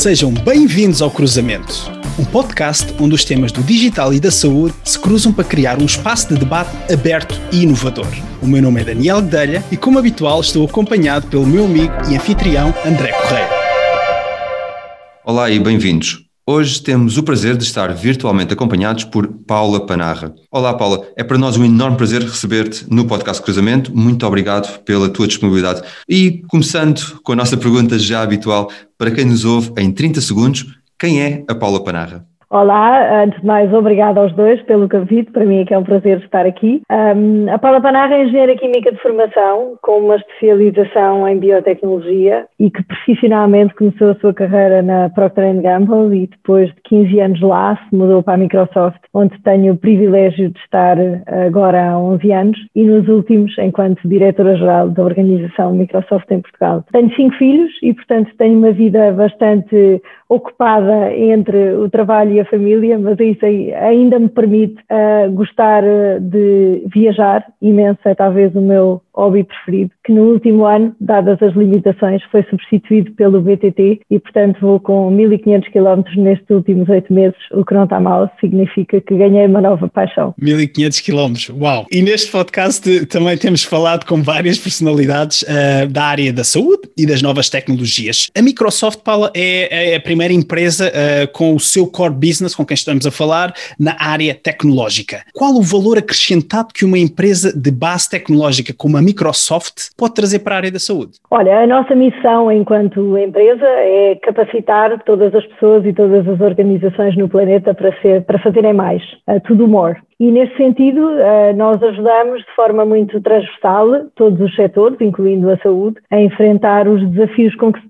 Sejam bem-vindos ao Cruzamento, um podcast onde os temas do digital e da saúde se cruzam para criar um espaço de debate aberto e inovador. O meu nome é Daniel Guedelha e, como habitual, estou acompanhado pelo meu amigo e anfitrião André Correia. Olá e bem-vindos. Hoje temos o prazer de estar virtualmente acompanhados por Paula Panarra. Olá, Paula. É para nós um enorme prazer receber-te no podcast Cruzamento. Muito obrigado pela tua disponibilidade. E começando com a nossa pergunta já habitual, para quem nos ouve em 30 segundos, quem é a Paula Panarra? Olá, antes de mais, obrigada aos dois pelo convite. Para mim é que é um prazer estar aqui. Um, a Paula Panarra é engenheira química de formação, com uma especialização em biotecnologia e que profissionalmente começou a sua carreira na Procter Gamble e depois de 15 anos lá se mudou para a Microsoft, onde tenho o privilégio de estar agora há 11 anos e nos últimos enquanto diretora-geral da organização Microsoft em Portugal. Tenho cinco filhos e, portanto, tenho uma vida bastante ocupada entre o trabalho e a família, mas isso ainda me permite uh, gostar de viajar imenso, é talvez o meu hobby preferido, que no último ano, dadas as limitações, foi substituído pelo BTT e, portanto, vou com 1500 km nestes últimos oito meses, o que não está mal, significa que ganhei uma nova paixão. 1500 km, uau! E neste podcast também temos falado com várias personalidades uh, da área da saúde e das novas tecnologias. A Microsoft, Paula, é, é a primeira empresa uh, com o seu core business, com quem estamos a falar, na área tecnológica. Qual o valor acrescentado que uma empresa de base tecnológica como a Microsoft pode trazer para a área da saúde? Olha, a nossa missão enquanto empresa é capacitar todas as pessoas e todas as organizações no planeta para, ser, para fazerem mais, uh, to more. E nesse sentido, uh, nós ajudamos de forma muito transversal todos os setores, incluindo a saúde, a enfrentar os desafios com que se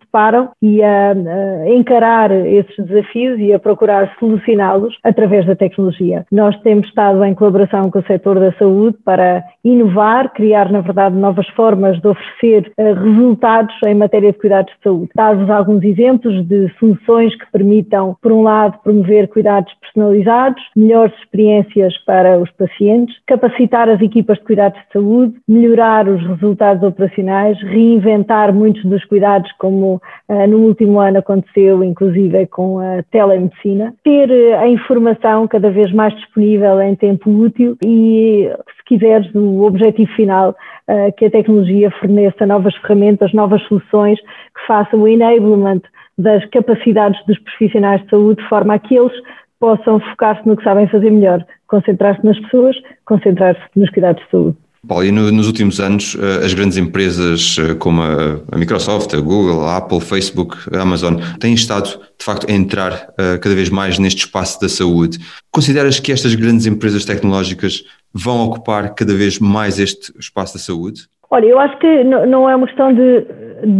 e a, a encarar esses desafios e a procurar solucioná-los através da tecnologia. Nós temos estado em colaboração com o setor da saúde para inovar, criar, na verdade, novas formas de oferecer uh, resultados em matéria de cuidados de saúde. Dar-vos alguns exemplos de soluções que permitam, por um lado, promover cuidados personalizados, melhores experiências para os pacientes, capacitar as equipas de cuidados de saúde, melhorar os resultados operacionais, reinventar muitos dos cuidados, como uh, no último ano aconteceu, inclusive com a telemedicina, ter uh, a informação cada vez mais disponível em tempo útil e, se quiseres, o objetivo final uh, que a tecnologia forneça novas ferramentas, novas soluções que façam o enablement das capacidades dos profissionais de saúde de forma a que eles possam focar-se no que sabem fazer melhor, concentrar-se nas pessoas, concentrar-se nos cuidados de saúde. Paulo, e no, nos últimos anos, eh, as grandes empresas eh, como a, Microsoft, a Google, a Apple, Facebook, a Amazon, têm estado, de facto, a entrar uh, cada vez mais neste espaço da saúde. Consideras que estas grandes empresas tecnológicas vão ocupar cada vez mais este espaço da saúde? Olha, eu acho que não é uma questão de,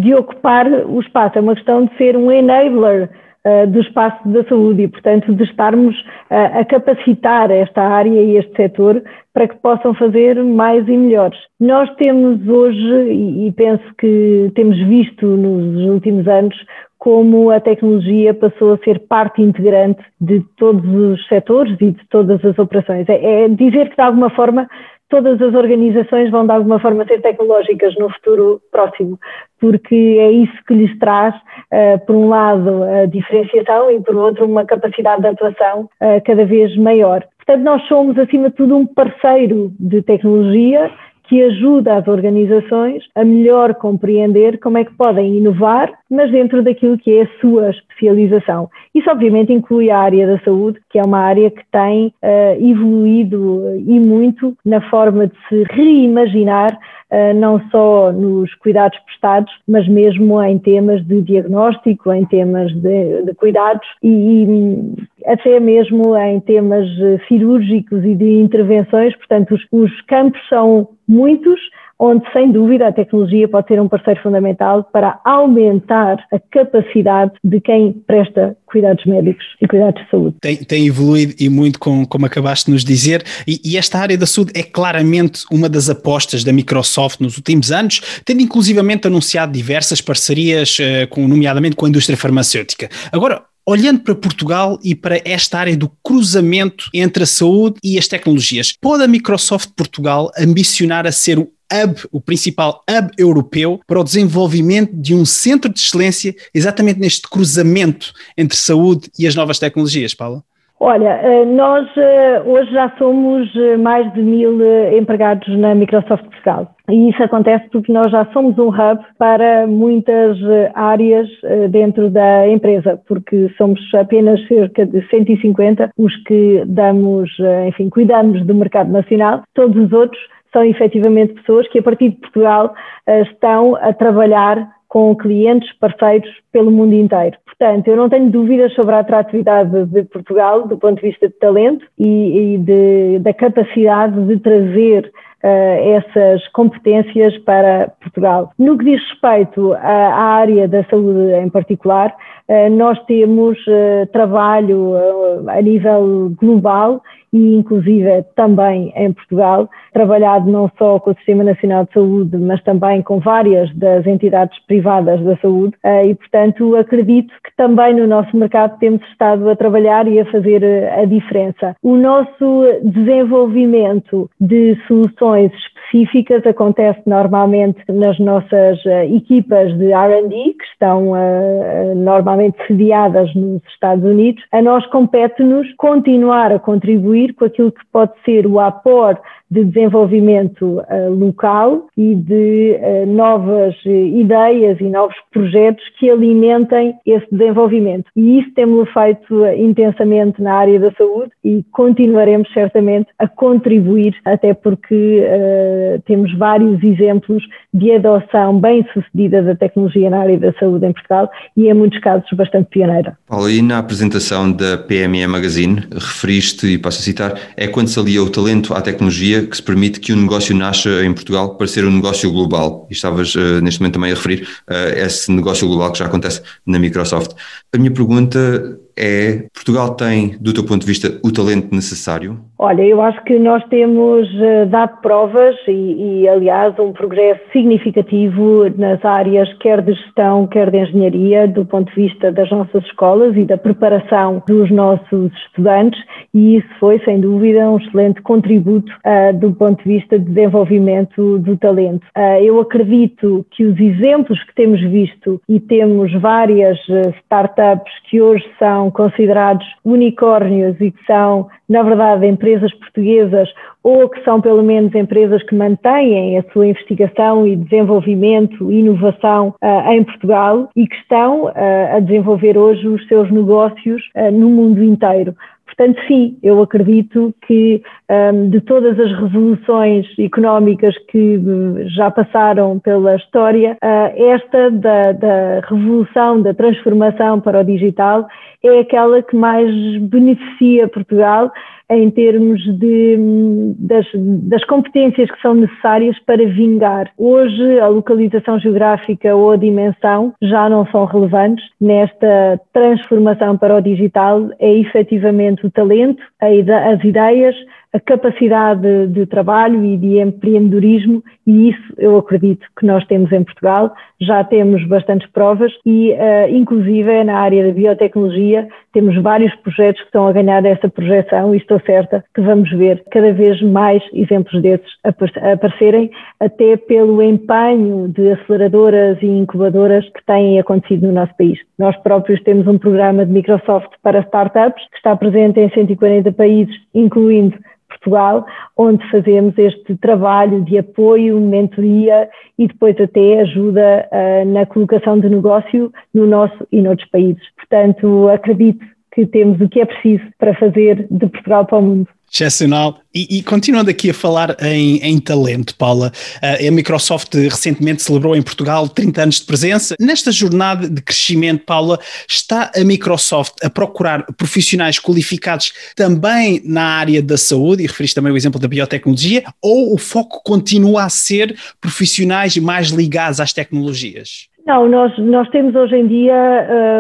de ocupar o espaço, é uma questão de ser um enabler uh, do espaço da saúde e, portanto, de estarmos uh, a capacitar esta área e este setor para que possam fazer mais e melhores. Nós temos hoje, e penso que temos visto nos últimos anos, como a tecnologia passou a ser parte integrante de todos os setores e de todas as operações. É, é dizer que, de alguma forma, todas as organizações vão de alguma forma ser tecnológicas no futuro próximo, porque é isso que lhes traz, uh, por um lado, a diferenciação e, por outro, uma capacidade de atuação uh, cada vez maior. Portanto, nós somos, acima de tudo, um parceiro de tecnologia que ajuda as organizações a melhor compreender como é que podem inovar, mas dentro daquilo que é a sua especialização. Isso, obviamente, inclui a área da saúde, que é uma área que tem uh, evoluído e muito na forma de se reimaginar eh, não só nos cuidados prestados, mas mesmo em temas de diagnóstico, em temas de, de cuidados e, e, até mesmo em temas eh, cirúrgicos e de intervenções. Portanto, os, os campos são muitos, onde, sem dúvida, a tecnologia pode ser um parceiro fundamental para aumentar a capacidade de quem presta cuidados médicos e cuidados de saúde. Tem, tem evoluído e muito, com, como acabaste de nos dizer, e, e, esta área da saúde é claramente uma das apostas da Microsoft nos últimos anos, tendo inclusivamente anunciado diversas parcerias, uh, com, nomeadamente com a indústria farmacêutica. Agora, olhando para Portugal e para esta área do cruzamento entre a saúde e as tecnologias, pode a Microsoft Portugal ambicionar a ser o hub, o principal hub europeu para o desenvolvimento de um centro de excelência exatamente neste cruzamento entre saúde e as novas tecnologias, Paula? Olha, eh, nós eh, hoje já somos eh, mais de mil empregados na Microsoft Portugal. E isso acontece porque nós já somos um hub para muitas áreas dentro da empresa, porque somos apenas cerca de 150 os que damos, enfim, cuidamos do mercado nacional. Todos os outros são efetivamente pessoas que, a partir de Portugal, estão a trabalhar com clientes, parceiros pelo mundo inteiro. Portanto, eu não tenho dúvidas sobre a atratividade de Portugal do ponto de vista de talento e, e de, da capacidade de trazer Uh, essas competências para Portugal. No que diz respeito à, à área da saúde em particular, uh, nós temos uh, trabalho a nível global e inclusive também em Portugal, trabalhado não só com o Sistema Nacional de Saúde, mas também com várias das entidades privadas da saúde eh, e, portanto, acredito que também no nosso mercado temos estado a trabalhar e a fazer eh, a diferença. O nosso desenvolvimento de soluções específicas acontece normalmente nas nossas uh, equipas de R&D, que estão uh, normalmente sediadas nos Estados Unidos. A nós compete-nos continuar a contribuir com aquilo que pode ser o aporte de desenvolvimento uh, local e de uh, novas uh, ideias e novos projetos que alimentem esse desenvolvimento. E isso temos feito intensamente na área da saúde e continuaremos certamente a contribuir, até porque temos vários exemplos de adoção bem sucedida da tecnologia na área da saúde em Portugal e, em muitos casos, bastante pioneira. Paulo, e na apresentação da PME Magazine, referiste, e passo a citar, é quando se alia o talento à tecnologia que se permite que um negócio nasça em Portugal para ser um negócio global. E estavas uh, neste momento também a referir uh, esse negócio global que já acontece na Microsoft. A minha pergunta é: Portugal tem, do teu ponto de vista, o talento necessário? Olha, eu acho que nós temos uh, dado provas e, e, aliás, um progresso significativo nas áreas quer de gestão, quer de engenharia, do ponto de vista das nossas escolas e da preparação dos nossos estudantes, e isso foi, sem dúvida, um excelente contributo uh, do ponto de vista de desenvolvimento do talento. Uh, eu acredito que os exemplos que temos visto, e temos várias startups que hoje são considerados unicórnios e que são, na verdade, empresas portuguesas ou que são pelo menos empresas que mantêm a sua investigação e desenvolvimento e inovação uh, em Portugal e que estão uh, a desenvolver hoje os seus negócios uh, no mundo inteiro. Portanto, sim, eu acredito que um, de todas as revoluções económicas que já passaram pela história, uh, esta da, da, revolução, da transformação para o digital é aquela que mais beneficia Portugal em termos de, das, das, competências que são necessárias para vingar. Hoje, a localização geográfica ou a dimensão já não são relevantes. Nesta transformação para o digital, é efetivamente o talento, as ideias, a capacidade de trabalho e de empreendedorismo, e isso eu acredito que nós temos em Portugal. Já temos bastantes provas e, uh, inclusive, na área da biotecnologia, temos vários projetos que estão a ganhar essa projeção e estou certa que vamos ver cada vez mais exemplos desses aparecerem, até pelo empenho de aceleradoras e incubadoras que têm acontecido no nosso país. Nós próprios temos um programa de Microsoft para startups que está presente em 140 países, incluindo Portugal, onde fazemos este trabalho de apoio, mentoria e depois até ajuda uh, na colocação de negócio no nosso e noutros países. Portanto, acredito que temos o que é preciso para fazer de Portugal para o mundo. Excepcional. E, e, continuando aqui a falar em, em talento, Paula, eh, a Microsoft recentemente celebrou em Portugal 30 anos de presença. Nesta jornada de crescimento, Paula, está a Microsoft a procurar profissionais qualificados também na área da saúde, e referiste também o exemplo da biotecnologia, ou o foco continua a ser profissionais mais ligados às tecnologias? Não, nós, nós temos hoje em dia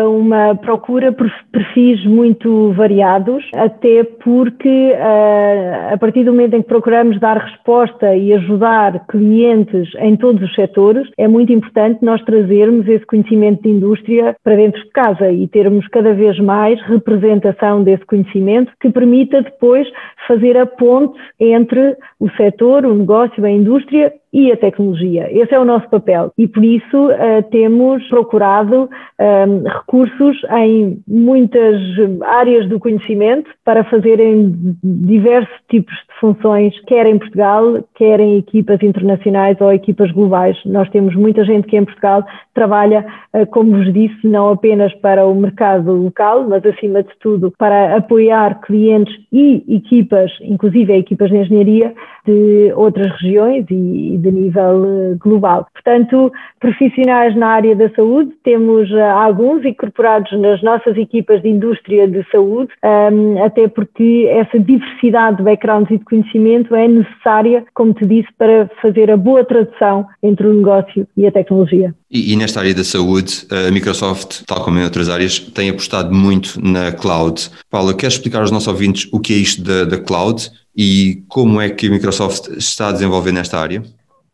uh, uma procura por perfis muito variados, até porque uh, a partir do momento em que procuramos dar resposta e ajudar clientes em todos os setores, é muito importante nós trazermos esse conhecimento de indústria para dentro de casa e termos cada vez mais representação desse conhecimento que permita depois fazer a ponte entre o setor, o negócio, a indústria e a tecnologia. Esse é o nosso papel e por isso uh, temos procurado um, recursos em muitas áreas do conhecimento para fazerem diversos tipos de funções, quer em Portugal, quer em equipas internacionais ou equipas globais. Nós temos muita gente que em Portugal trabalha, uh, como vos disse, não apenas para o mercado local, mas acima de tudo para apoiar clientes e equipas, inclusive equipas de engenharia de outras regiões e de nível eh, global. Portanto, profissionais na área da saúde, temos eh, alguns incorporados nas nossas equipas de indústria de saúde, ehm, até porque essa diversidade de backgrounds e de conhecimento é necessária, como te disse, para fazer a boa tradução entre o negócio e a tecnologia. E, nesta área da saúde, a Microsoft, tal como em outras áreas, tem apostado muito na cloud. Paula, queres explicar aos nossos ouvintes o que é isto da, da cloud e como é que a Microsoft está a desenvolver nesta área?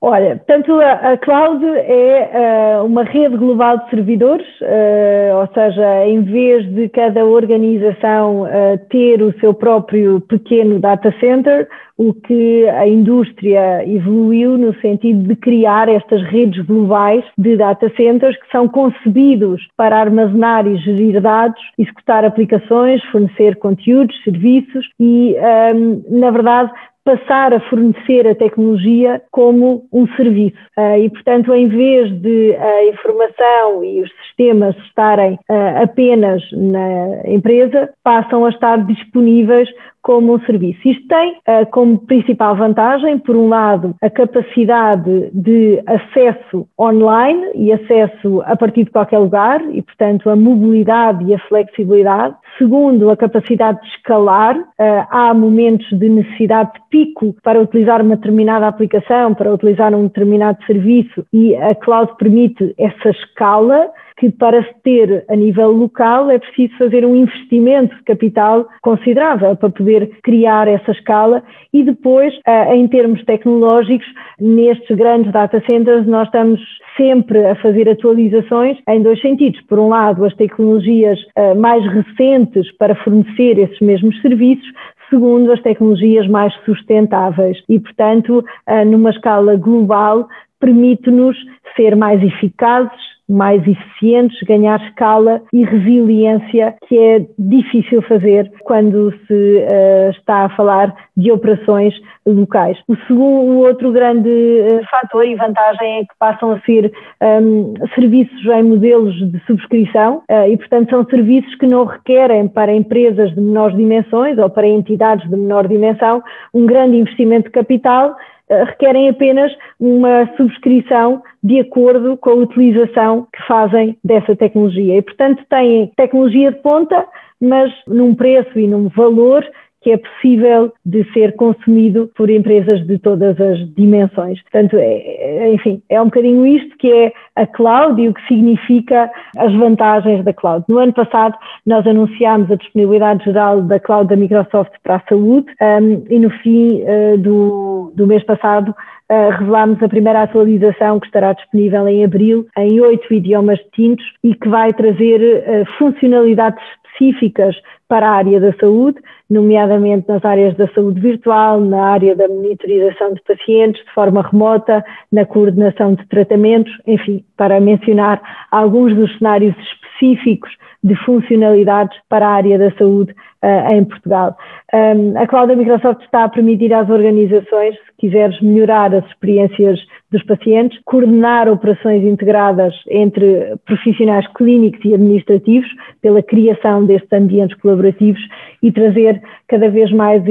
Olha, portanto, a, cloud é uh, uma rede global de servidores, uh, ou seja, em vez de cada organização uh, ter o seu próprio pequeno data center, o que a indústria evoluiu no sentido de criar estas redes globais de data centers que são concebidos para armazenar e gerir dados, executar aplicações, fornecer conteúdos, serviços e, um, na verdade, passar a fornecer a tecnologia como um serviço. Uh, e, portanto, em vez de a informação e os sistemas estarem uh, apenas na empresa, passam a estar disponíveis como um serviço. Isto tem uh, como principal vantagem, por um lado, a capacidade de acesso online e acesso a partir de qualquer lugar e, portanto, a mobilidade e a flexibilidade. Segundo, a capacidade de escalar. Uh, há momentos de necessidade de pico para utilizar uma determinada aplicação, para utilizar um determinado serviço e a cloud permite essa escala que para se ter a nível local é preciso fazer um investimento de capital considerável para poder criar essa escala e depois, eh, em termos tecnológicos, nestes grandes data centers nós estamos sempre a fazer atualizações em dois sentidos. Por um lado, as tecnologias eh, mais recentes para fornecer esses mesmos serviços, segundo as tecnologias mais sustentáveis e, portanto, eh, numa escala global, permite-nos ser mais eficazes, mais eficientes, ganhar escala e resiliência, que é difícil fazer quando se uh, está a falar de operações locais. O, segundo, o outro grande uh, fator e vantagem é que passam a ser um, serviços em modelos de subscrição uh, e, portanto, são serviços que não requerem para empresas de menores dimensões ou para entidades de menor dimensão um grande investimento de capital, requerem apenas uma subscrição de acordo com a utilização que fazem dessa tecnologia. E, portanto, têm tecnologia de ponta, mas num preço e num valor que é possível de ser consumido por empresas de todas as dimensões. Portanto, é, é, enfim, é um bocadinho isto que é a cloud e o que significa as vantagens da cloud. No ano passado, nós anunciámos a disponibilidade geral da cloud da Microsoft para a saúde um, e no fim uh, do, do mês passado Uh, revelámos a primeira atualização que estará disponível em abril em oito idiomas distintos e que vai trazer uh, funcionalidades específicas para a área da saúde, nomeadamente nas áreas da saúde virtual, na área da monitorização de pacientes de forma remota, na coordenação de tratamentos, enfim, para mencionar alguns dos cenários específicos de funcionalidades para a área da saúde uh, em Portugal. Um, a Cloud da Microsoft está a permitir às organizações, se quiseres melhorar as experiências dos pacientes, coordenar operações integradas entre profissionais clínicos e administrativos pela criação destes ambientes colaborativos e trazer cada vez mais,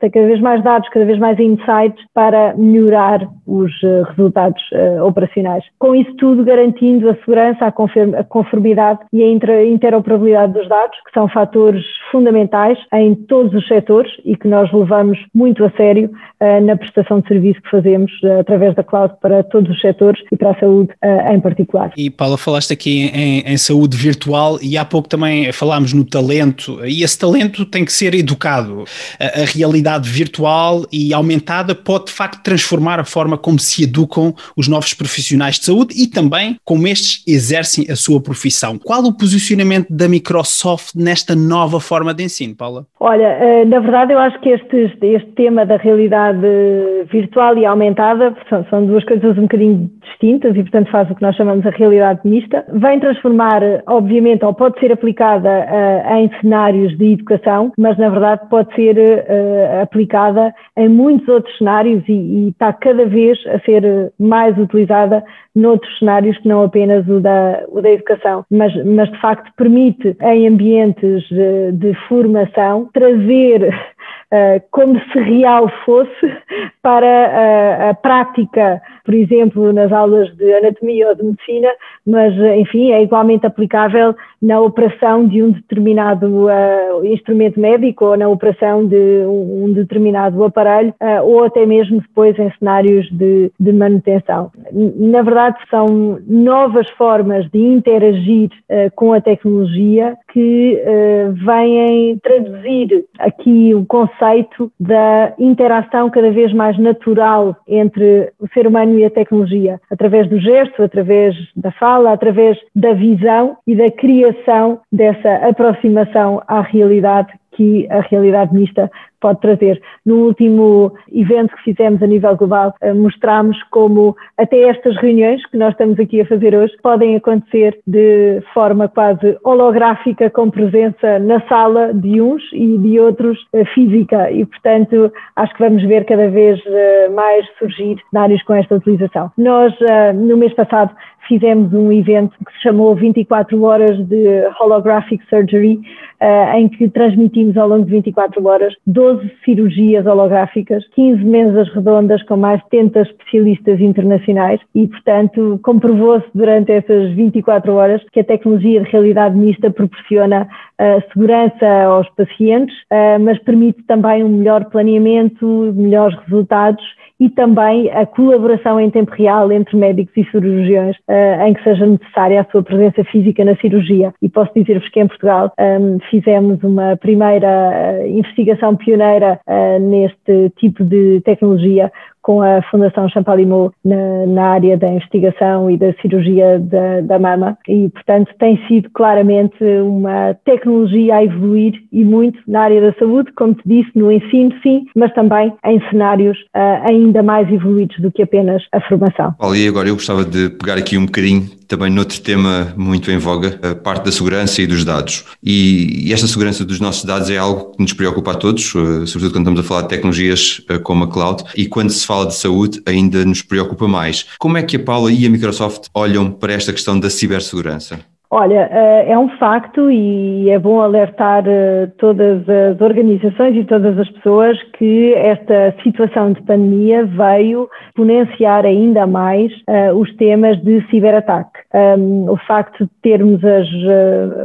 cada vez mais dados, cada vez mais insights para melhorar os uh, resultados uh, operacionais. Com isso tudo garantindo a segurança, a conformidade e a interoperabilidade dos dados, que são fatores fundamentais em todos os setores e que nós levamos muito a sério uh, na prestação de serviço que fazemos uh, através da cloud para todos os setores e para a saúde uh, em particular. E Paula, falaste aqui em, em, saúde virtual e há pouco também falámos no talento e esse talento tem que ser educado. A, a realidade virtual e aumentada pode de facto transformar a forma como se educam os novos profissionais de saúde e também como estes exercem a sua profissão. Qual o posicionamento da Microsoft nesta nova forma de ensino, Paula? Olha, eh, na verdade eu acho que este, este tema da realidade virtual e aumentada são, são duas coisas um bocadinho distintas e, portanto, faz o que nós chamamos a realidade mista. Vem transformar, obviamente, ou pode ser aplicada uh, em cenários de educação, mas, na verdade, pode ser uh, aplicada em muitos outros cenários e, e, está cada vez a ser mais utilizada noutros cenários que não apenas o da, o da educação, mas, mas de facto permite em ambientes de, de trazer como se real fosse para a, a prática por exemplo, nas aulas de anatomia ou de medicina, mas, enfim, é igualmente aplicável na operação de um determinado instrumento médico ou na operação de um, determinado aparelho ou até mesmo depois em cenários de, de, manutenção. Na verdade, são novas formas de interagir com a tecnologia que vêm traduzir aqui o conceito da interação cada vez mais natural entre o ser humano e a tecnologia, através do gesto, através da fala, através da visão e da criação dessa aproximação à realidade que a realidade mista pode trazer. No último evento que fizemos a nível global, eh, mostramos como até estas reuniões que nós estamos aqui a fazer hoje podem acontecer de forma quase holográfica, com presença na sala de uns e de outros eh, física. E, portanto, acho que vamos ver cada vez eh, mais surgir cenários com esta utilização. Nós, no mês passado, fizemos um evento que se chamou 24 horas de Holographic Surgery, em que transmitimos ao longo de 24 horas 12 12 cirurgias holográficas, 15 mesas redondas com mais de 70 especialistas internacionais e, portanto, comprovou-se durante essas 24 horas que a tecnologia de realidade mista proporciona uh, segurança aos pacientes, uh, mas permite também um melhor planeamento, melhores resultados e também a colaboração em tempo real entre médicos e cirurgiões, uh, em que seja necessária a sua presença física na cirurgia. E posso dizer-vos que em Portugal um, fizemos uma primeira uh, investigação pioneira uh, neste tipo de tecnologia com a Fundação Champalimau na, na, área da investigação e da cirurgia da, da, mama e, portanto, tem sido claramente uma tecnologia a evoluir e muito na área da saúde, como te disse, no ensino, sim, mas também em cenários uh, ainda mais evoluídos do que apenas a formação. Paulo, e agora eu gostava de pegar aqui um bocadinho também noutro tema muito em voga, a parte da segurança e dos dados. E, e, esta segurança dos nossos dados é algo que nos preocupa a todos, eh, sobretudo quando estamos a falar de tecnologias eh, como a cloud, e quando se fala de saúde ainda nos preocupa mais. Como é que a Paula e a Microsoft olham para esta questão da cibersegurança? Olha, eh, é um facto e é bom alertar eh, todas as organizações e todas as pessoas que esta situação de pandemia veio exponenciar ainda mais uh, os temas de ciberataque. O facto de termos as,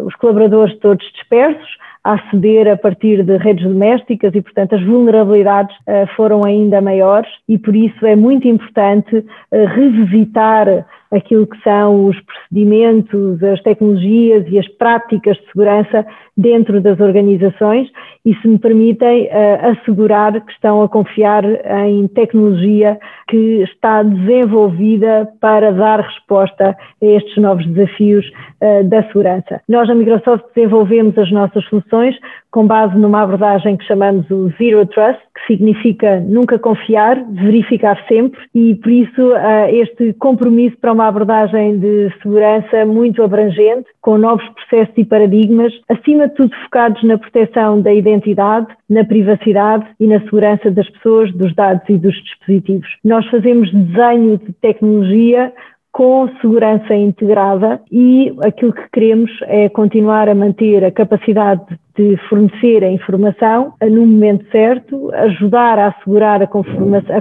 os colaboradores todos dispersos, aceder a partir de redes domésticas e, portanto, as vulnerabilidades foram ainda maiores e por isso é muito importante revisitar aquilo que são os procedimentos, as tecnologias e as práticas de segurança dentro das organizações e, se me permitem, uh, assegurar que estão a confiar em tecnologia que está desenvolvida para dar resposta a estes novos desafios uh, da segurança. Nós, na Microsoft, desenvolvemos as nossas soluções com base numa abordagem que chamamos o Zero Trust, que significa nunca confiar, verificar sempre, e por isso uh, este compromisso para uma abordagem de segurança muito abrangente, com novos processos e paradigmas, acima de tudo focados na proteção da identidade, na privacidade e na segurança das pessoas, dos dados e dos dispositivos. Nós fazemos desenho de tecnologia com segurança integrada e aquilo que queremos é continuar a manter a capacidade de fornecer a informação no momento certo, ajudar a assegurar a,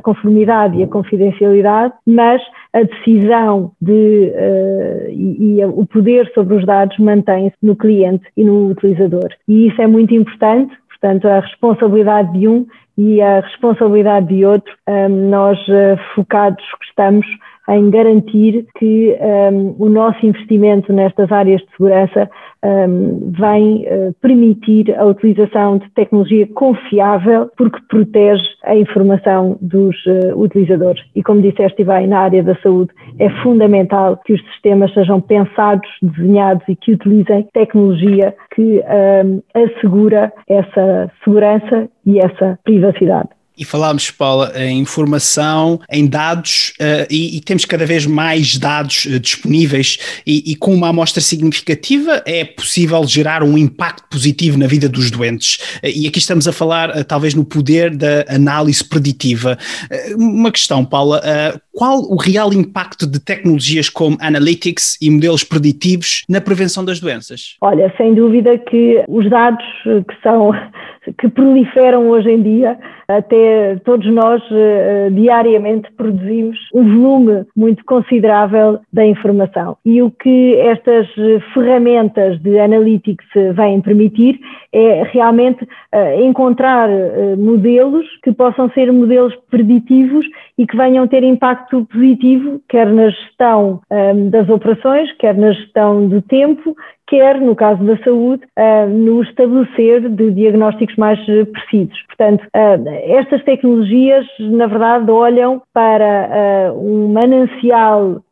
conformidade e a confidencialidade, mas a decisão de, uh, e, e, o poder sobre os dados mantém-se no cliente e no utilizador. E isso é muito importante, portanto, a responsabilidade de um e a responsabilidade de outro, um, nós uh, focados estamos em garantir que um, o nosso investimento nestas áreas de segurança um, vem uh, permitir a utilização de tecnologia confiável porque protege a informação dos uh, utilizadores. E como disseste bem, na área da saúde é fundamental que os sistemas sejam pensados, desenhados e que utilizem tecnologia que um, assegura essa segurança e essa privacidade e falámos, Paula, em informação, em dados, uh, e, e, temos cada vez mais dados uh, disponíveis, e, e, com uma amostra significativa é possível gerar um impacto positivo na vida dos doentes. Uh, e aqui estamos a falar, talvez, no poder da análise preditiva. uma questão, Paula, qual o real impacto de tecnologias como analytics e modelos preditivos na prevenção das doenças? Olha, sem dúvida que os dados que são que proliferam hoje em dia, até todos nós uh, diariamente produzimos um volume muito considerável da informação. E o que estas ferramentas de analytics vêm permitir é realmente uh, encontrar modelos que possam ser modelos preditivos e que venham ter impacto positivo, quer na gestão das operações, quer na gestão do tempo, quer, no caso da saúde, uh, no estabelecer de diagnósticos mais precisos. Portanto, uh, estas tecnologias, na verdade, olham para um manancial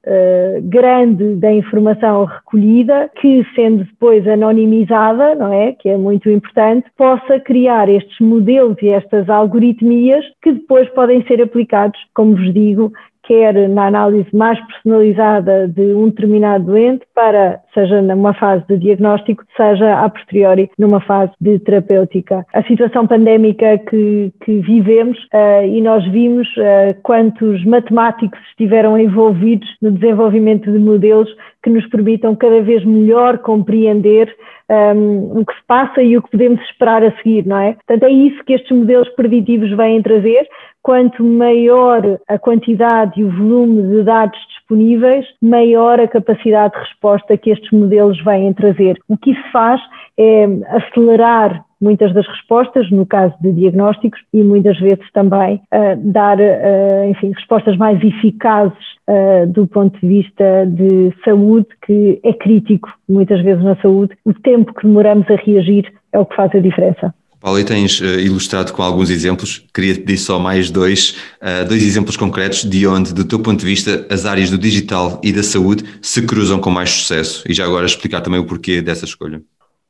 grande da informação recolhida, que, sendo depois anonimizada, não é, que é muito importante, possa criar estes modelos e estas algoritmias que depois podem ser aplicados, como vos digo, quer na análise mais personalizada de um determinado doente, para, seja numa fase de diagnóstico, seja a posteriori numa fase de terapêutica. A situação pandémica que, que vivemos, uh, e nós vimos uh, quantos matemáticos estiveram envolvidos no desenvolvimento de modelos que nos permitam cada vez melhor compreender um, ehm, o que se passa e o que podemos esperar a seguir, não é? Portanto, é isso que estes modelos preditivos vêm trazer, quanto maior a quantidade e o volume de dados disponíveis, maior a capacidade de resposta que estes modelos vêm trazer. O que isso faz é acelerar muitas das respostas, no caso de diagnósticos, e muitas vezes também uh, dar, uh, enfim, respostas mais eficazes uh, do ponto de vista de saúde, que é crítico muitas vezes na saúde. O tempo que demoramos a reagir é o que faz a diferença. Paulo, e tens uh, ilustrado com alguns exemplos, queria te pedir só mais dois, uh, dois exemplos concretos de onde, do teu ponto de vista, as áreas do digital e da saúde se cruzam com mais sucesso. E já agora explicar também o porquê dessa escolha.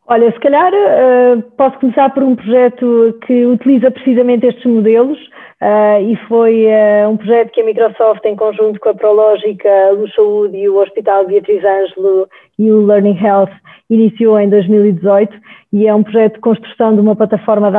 Olha, se calhar uh, posso começar por um projeto que utiliza precisamente estes modelos e foi um projeto que a Microsoft, em conjunto com a Prológica, a Luz Saúde e o Hospital Beatriz Ângelo e o Learning Health, iniciou em 2018 e é um projeto de construção de uma plataforma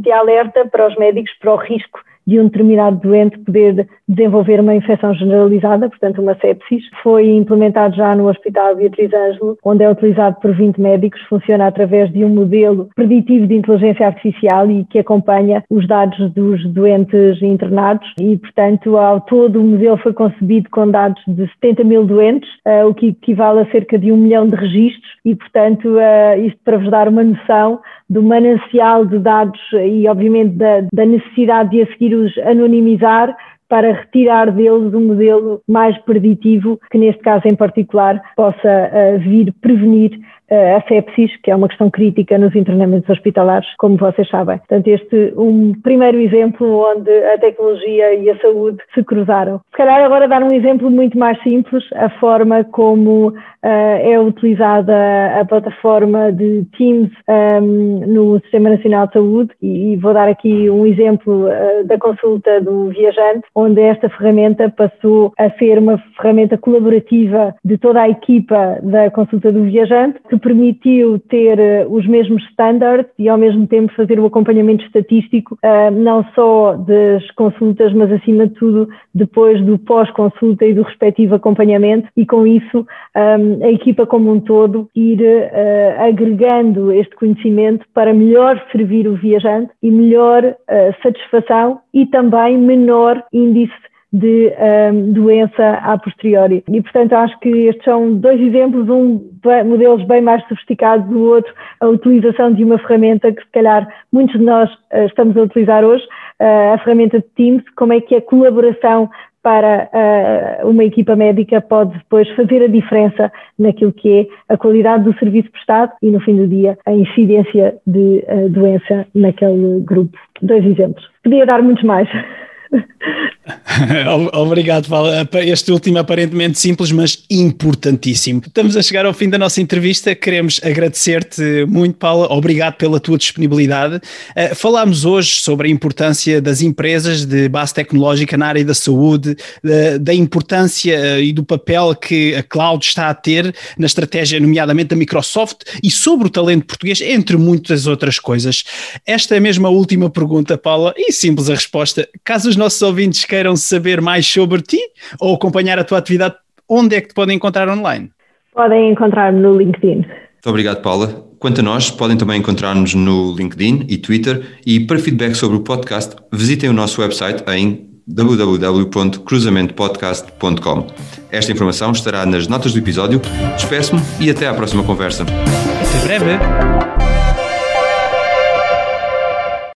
de alerta para os médicos para o risco de um determinado doente poder desenvolver uma infecção generalizada, portanto uma sepsis. Foi implementado já no Hospital Beatriz Ângelo, onde é utilizado por 20 médicos, funciona através de um modelo preditivo de inteligência artificial e que acompanha os dados dos doentes internados e, portanto, ao todo o modelo foi concebido com dados de 70 mil doentes, uh, o que equivale a cerca de um milhão de registros e, portanto, uh, isto para vos dar uma noção do manancial de dados e, obviamente, da, da necessidade de a seguir os anonimizar para retirar deles um modelo mais preditivo, que neste caso em particular possa uh, vir prevenir a sepsis, que é uma questão crítica nos internamentos hospitalares, como vocês sabem. Portanto, este um primeiro exemplo onde a tecnologia e a saúde se cruzaram. Se calhar agora dar um exemplo muito mais simples, a forma como uh, é utilizada a plataforma de Teams um, no Sistema Nacional de Saúde e, e vou dar aqui um exemplo uh, da consulta do viajante, onde esta ferramenta passou a ser uma ferramenta colaborativa de toda a equipa da consulta do viajante, que que permitiu ter uh, os mesmos standards e ao mesmo tempo fazer o acompanhamento estatístico, uh, não só das consultas, mas acima de tudo depois do pós-consulta e do respectivo acompanhamento. E com isso um, a equipa como um todo ir uh, agregando este conhecimento para melhor servir o viajante e melhor satisfação e também menor índice de um, doença a posteriori. E, portanto, acho que estes são dois exemplos, um modelos bem mais sofisticados do outro, a utilização de uma ferramenta que, se calhar, muitos de nós uh, estamos a utilizar hoje, uh, a ferramenta de Teams, como é que a colaboração para uh, uma equipa médica pode depois fazer a diferença naquilo que é a qualidade do serviço prestado e, no fim do dia, a incidência de doença naquele grupo. Dois exemplos. Podia dar muitos mais. Obrigado, Paulo. Este último aparentemente simples, mas importantíssimo. Estamos a chegar ao fim da nossa entrevista. Queremos agradecer-te muito, Paula. Obrigado pela tua disponibilidade. Uh, falámos hoje sobre a importância das empresas de base tecnológica na área da saúde, uh, da importância e do papel que a cloud está a ter na estratégia, nomeadamente da Microsoft, e sobre o talento português, entre muitas outras coisas. Esta é mesmo a última pergunta, Paula, e simples a resposta. Caso os nossos ouvintes queiram saber mais sobre ti ou acompanhar a tua atividade, onde é que te podem encontrar online? Podem encontrar-me no LinkedIn. Muito obrigado, Paula. Quanto a nós, podem também encontrar-nos no LinkedIn e Twitter e para feedback sobre o podcast, visitem o nosso website em www.cruzamentoPodcast.com. Esta informação estará nas notas do episódio. Despeço-me e até à próxima conversa. Até breve.